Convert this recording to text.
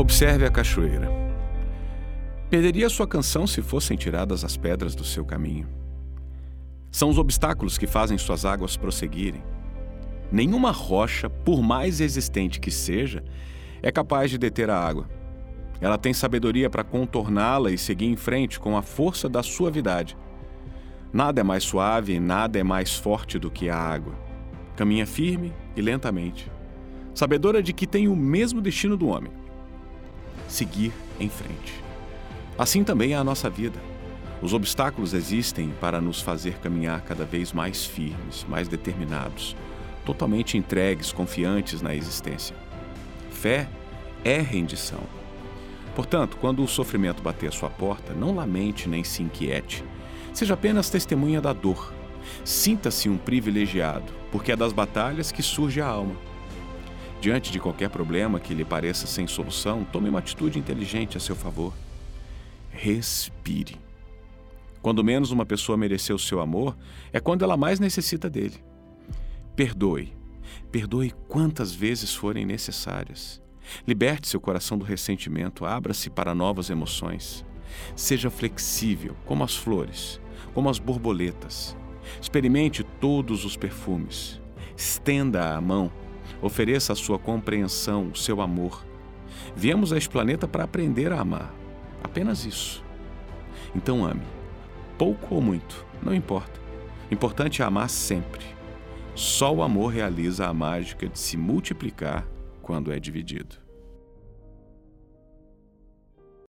Observe a cachoeira. Perderia sua canção se fossem tiradas as pedras do seu caminho. São os obstáculos que fazem suas águas prosseguirem. Nenhuma rocha, por mais resistente que seja, é capaz de deter a água. Ela tem sabedoria para contorná-la e seguir em frente com a força da suavidade. Nada é mais suave e nada é mais forte do que a água. Caminha firme e lentamente, sabedora de que tem o mesmo destino do homem: seguir em frente. Assim também é a nossa vida. Os obstáculos existem para nos fazer caminhar cada vez mais firmes, mais determinados, totalmente entregues, confiantes na existência. Fé é rendição. Portanto, quando o sofrimento bater à sua porta, não lamente nem se inquiete. Seja apenas testemunha da dor. Sinta-se um privilegiado, porque é das batalhas que surge a alma. Diante de qualquer problema que lhe pareça sem solução, tome uma atitude inteligente a seu favor. Respire. Quando menos uma pessoa mereceu seu amor, é quando ela mais necessita dele. Perdoe. Perdoe quantas vezes forem necessárias. Liberte seu coração do ressentimento, abra-se para novas emoções. Seja flexível, como as flores, como as borboletas. Experimente todos os perfumes. Estenda a mão. Ofereça a sua compreensão, o seu amor. Viemos a este planeta para aprender a amar. Apenas isso. Então ame. Pouco ou muito, não importa. Importante é amar sempre. Só o amor realiza a mágica de se multiplicar quando é dividido.